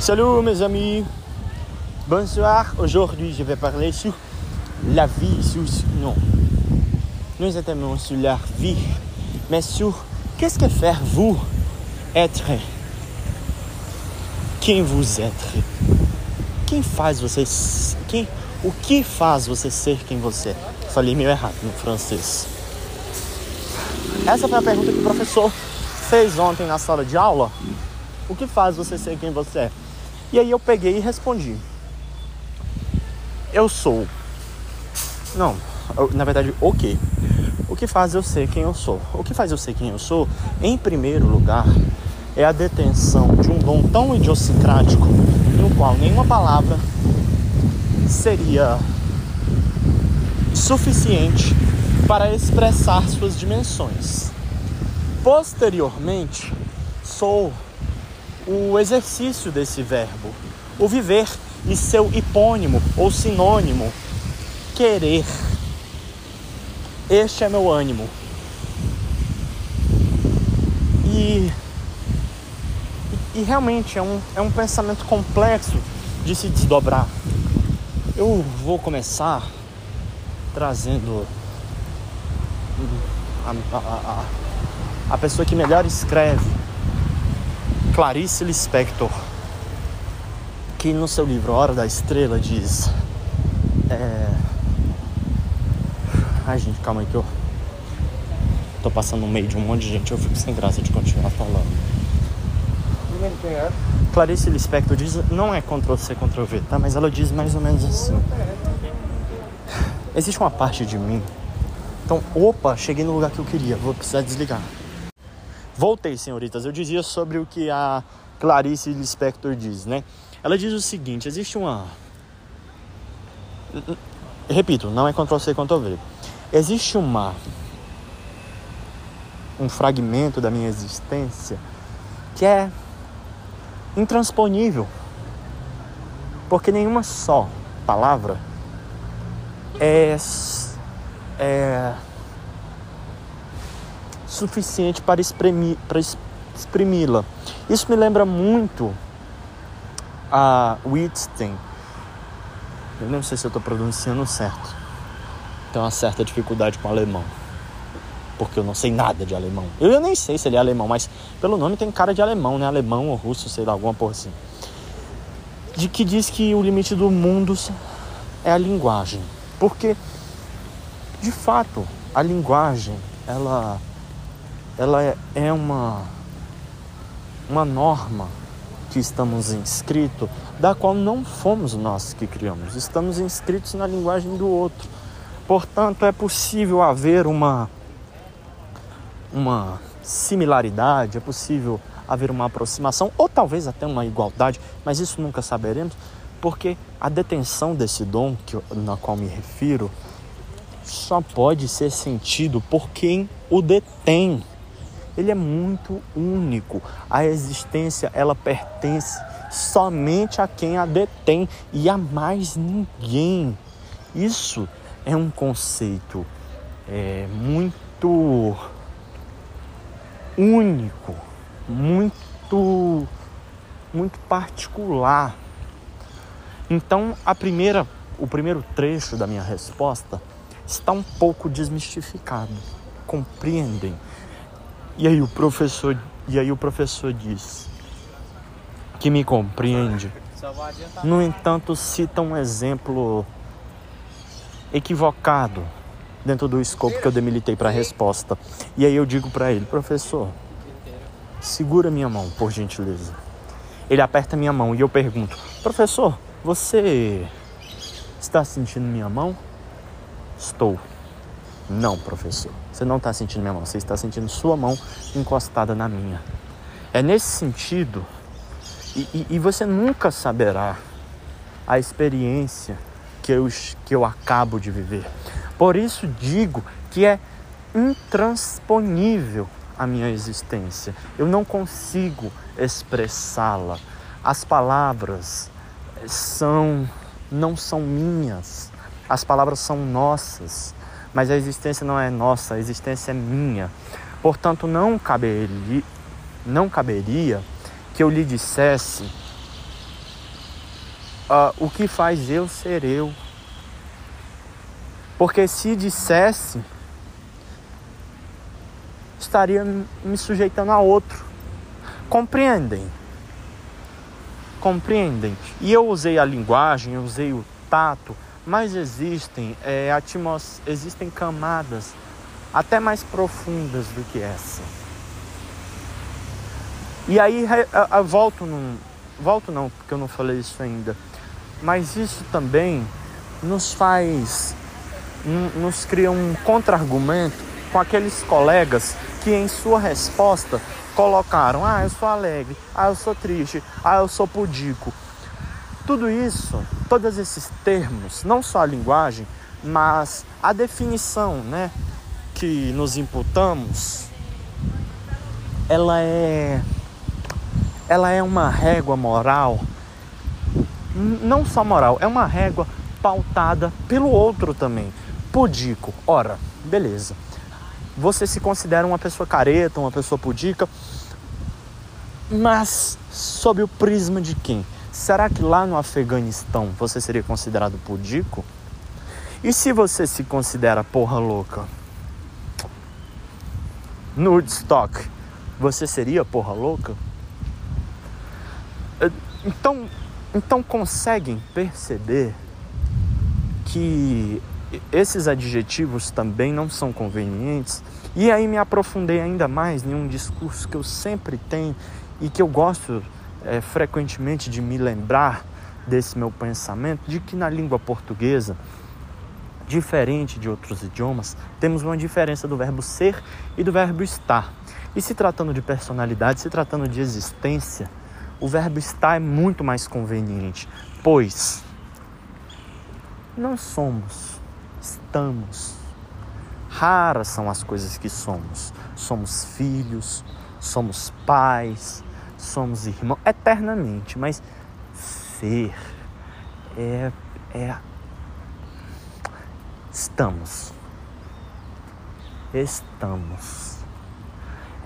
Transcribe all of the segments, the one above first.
Salut mes amis, bonsoir. Aujourd'hui je vais parler sur la vie, sur non, não exatamente sur la vie, mais sur qu'est-ce que faire vous être quem vous êtes, quem faz você, quem, o que faz você ser quem você é. Falei meio errado no francês. Essa foi a pergunta que o professor fez ontem na sala de aula. O que faz você ser quem você é? E aí eu peguei e respondi. Eu sou. Não, na verdade, o que? O que faz eu ser quem eu sou? O que faz eu ser quem eu sou, em primeiro lugar, é a detenção de um dom tão idiosincrático no qual nenhuma palavra seria suficiente para expressar suas dimensões. Posteriormente, sou o exercício desse verbo, o viver e seu hipônimo ou sinônimo, querer. Este é meu ânimo. E, e, realmente é um, é um pensamento complexo de se desdobrar. Eu vou começar trazendo a, a, a, a pessoa que melhor escreve Clarice Lispector, que no seu livro Hora da Estrela diz. É... Ai, gente, calma aí que eu tô passando no meio de um monte de gente, eu fico sem graça de continuar falando. Clarice Lispector diz, não é Ctrl-C, Ctrl-V, tá? Mas ela diz mais ou menos assim. Existe uma parte de mim. Então, opa, cheguei no lugar que eu queria, vou precisar desligar. Voltei, senhoritas. Eu dizia sobre o que a Clarice Lispector diz, né? Ela diz o seguinte: existe uma. Repito, não é Ctrl-C, Ctrl-V. Existe uma. Um fragmento da minha existência que é intransponível. Porque nenhuma só palavra é, é suficiente para exprimi-la. Isso me lembra muito a Wittgenstein. Eu não sei se eu estou pronunciando certo. Tenho uma certa dificuldade com alemão. Porque eu não sei nada de alemão. Eu nem sei se ele é alemão, mas pelo nome tem cara de alemão, né? Alemão ou russo, sei lá, alguma porra assim. De que diz que o limite do mundo é a linguagem. Porque, de fato, a linguagem, ela ela é, é uma, uma norma que estamos inscritos, da qual não fomos nós que criamos, estamos inscritos na linguagem do outro. Portanto, é possível haver uma, uma similaridade, é possível haver uma aproximação, ou talvez até uma igualdade, mas isso nunca saberemos, porque a detenção desse dom que, na qual me refiro só pode ser sentido por quem o detém ele é muito único. A existência ela pertence somente a quem a detém e a mais ninguém. Isso é um conceito é, muito único, muito muito particular. Então, a primeira, o primeiro trecho da minha resposta está um pouco desmistificado. Compreendem? E aí o professor, e aí o professor diz que me compreende. No entanto, cita um exemplo equivocado dentro do escopo que eu demilitei para a resposta. E aí eu digo para ele, professor, segura minha mão, por gentileza. Ele aperta minha mão e eu pergunto, professor, você está sentindo minha mão? Estou. Não, professor. Você não está sentindo minha mão, você está sentindo sua mão encostada na minha. É nesse sentido, e, e, e você nunca saberá a experiência que eu, que eu acabo de viver. Por isso digo que é intransponível a minha existência. Eu não consigo expressá-la. As palavras são não são minhas. As palavras são nossas mas a existência não é nossa, a existência é minha. Portanto, não caberia, não caberia que eu lhe dissesse uh, o que faz eu ser eu. Porque se dissesse, estaria me sujeitando a outro. Compreendem? Compreendem? E eu usei a linguagem, usei o tato, mas existem, é, atmos, existem camadas até mais profundas do que essa. E aí eu volto num, volto não, porque eu não falei isso ainda. Mas isso também nos faz nos cria um contra-argumento com aqueles colegas que em sua resposta colocaram: "Ah, eu sou alegre, ah, eu sou triste, ah, eu sou pudico". Tudo isso, todos esses termos, não só a linguagem, mas a definição, né, que nos imputamos, ela é ela é uma régua moral, não só moral, é uma régua pautada pelo outro também. Pudico, ora, beleza. Você se considera uma pessoa careta, uma pessoa pudica, mas sob o prisma de quem? Será que lá no Afeganistão você seria considerado pudico? E se você se considera porra louca? No Woodstock, você seria porra louca? Então, então conseguem perceber que esses adjetivos também não são convenientes. E aí me aprofundei ainda mais em um discurso que eu sempre tenho e que eu gosto é, frequentemente de me lembrar desse meu pensamento, de que na língua portuguesa, diferente de outros idiomas, temos uma diferença do verbo ser e do verbo estar. E se tratando de personalidade, se tratando de existência, o verbo estar é muito mais conveniente, pois não somos, estamos. Raras são as coisas que somos. Somos filhos, somos pais, somos irmãos, eternamente, mas ser é, é estamos. Estamos.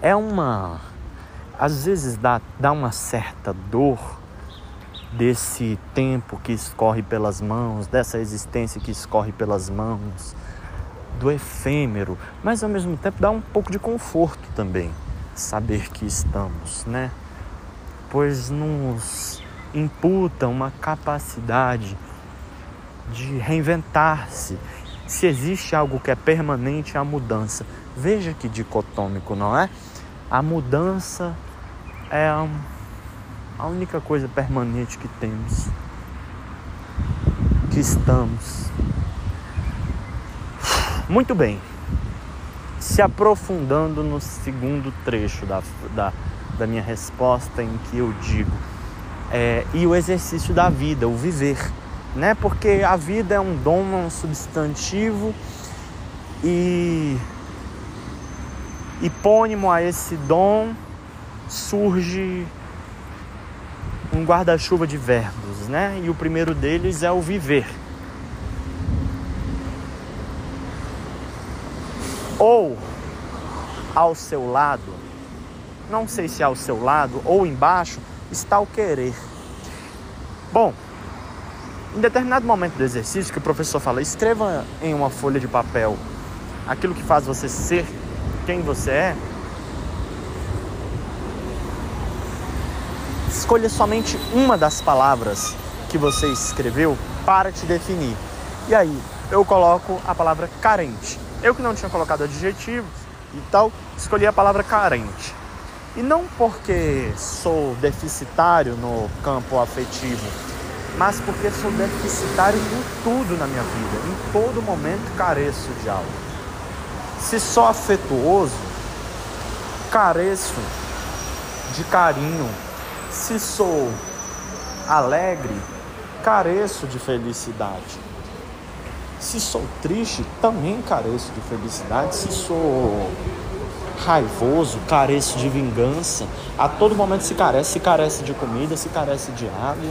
É uma às vezes dá, dá uma certa dor desse tempo que escorre pelas mãos, dessa existência que escorre pelas mãos, do efêmero, mas ao mesmo tempo dá um pouco de conforto também saber que estamos, né? Pois nos imputa uma capacidade de reinventar-se. Se existe algo que é permanente, é a mudança. Veja que dicotômico, não é? A mudança é a única coisa permanente que temos, que estamos. Muito bem. Se aprofundando no segundo trecho da, da, da minha resposta, em que eu digo, é, e o exercício da vida, o viver, né? Porque a vida é um dom, um substantivo e hipônimo a esse dom surge um guarda-chuva de verbos, né? E o primeiro deles é o viver. Ou ao seu lado, não sei se ao seu lado ou embaixo, está o querer. Bom, em determinado momento do exercício que o professor fala, escreva em uma folha de papel aquilo que faz você ser quem você é, Escolha somente uma das palavras que você escreveu para te definir. E aí, eu coloco a palavra carente. Eu que não tinha colocado adjetivos e tal, escolhi a palavra carente. E não porque sou deficitário no campo afetivo, mas porque sou deficitário em tudo na minha vida. Em todo momento careço de algo. Se sou afetuoso, careço de carinho, se sou alegre, careço de felicidade. Se sou triste, também careço de felicidade. Se sou raivoso, careço de vingança. A todo momento se carece, se carece de comida, se carece de água.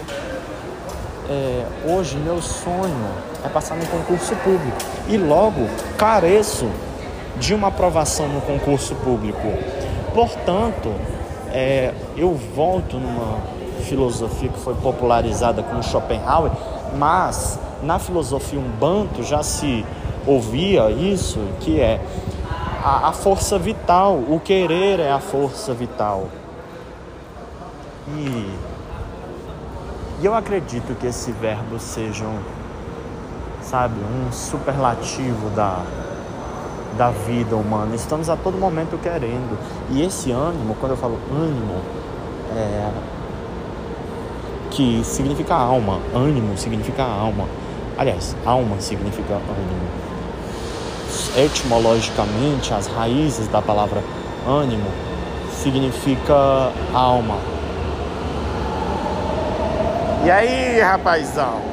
É, hoje meu sonho é passar no concurso público e logo careço de uma aprovação no concurso público. Portanto, é, eu volto numa filosofia que foi popularizada com Schopenhauer, mas na filosofia umbanto já se ouvia isso, que é a, a força vital, o querer é a força vital. E, e eu acredito que esse verbo seja um, sabe, um superlativo da, da vida humana. Estamos a todo momento querendo. E esse ânimo, quando eu falo ânimo, é, que significa alma, ânimo significa alma. Aliás, alma significa ânimo. Etimologicamente, as raízes da palavra ânimo significa alma. E aí, rapazão?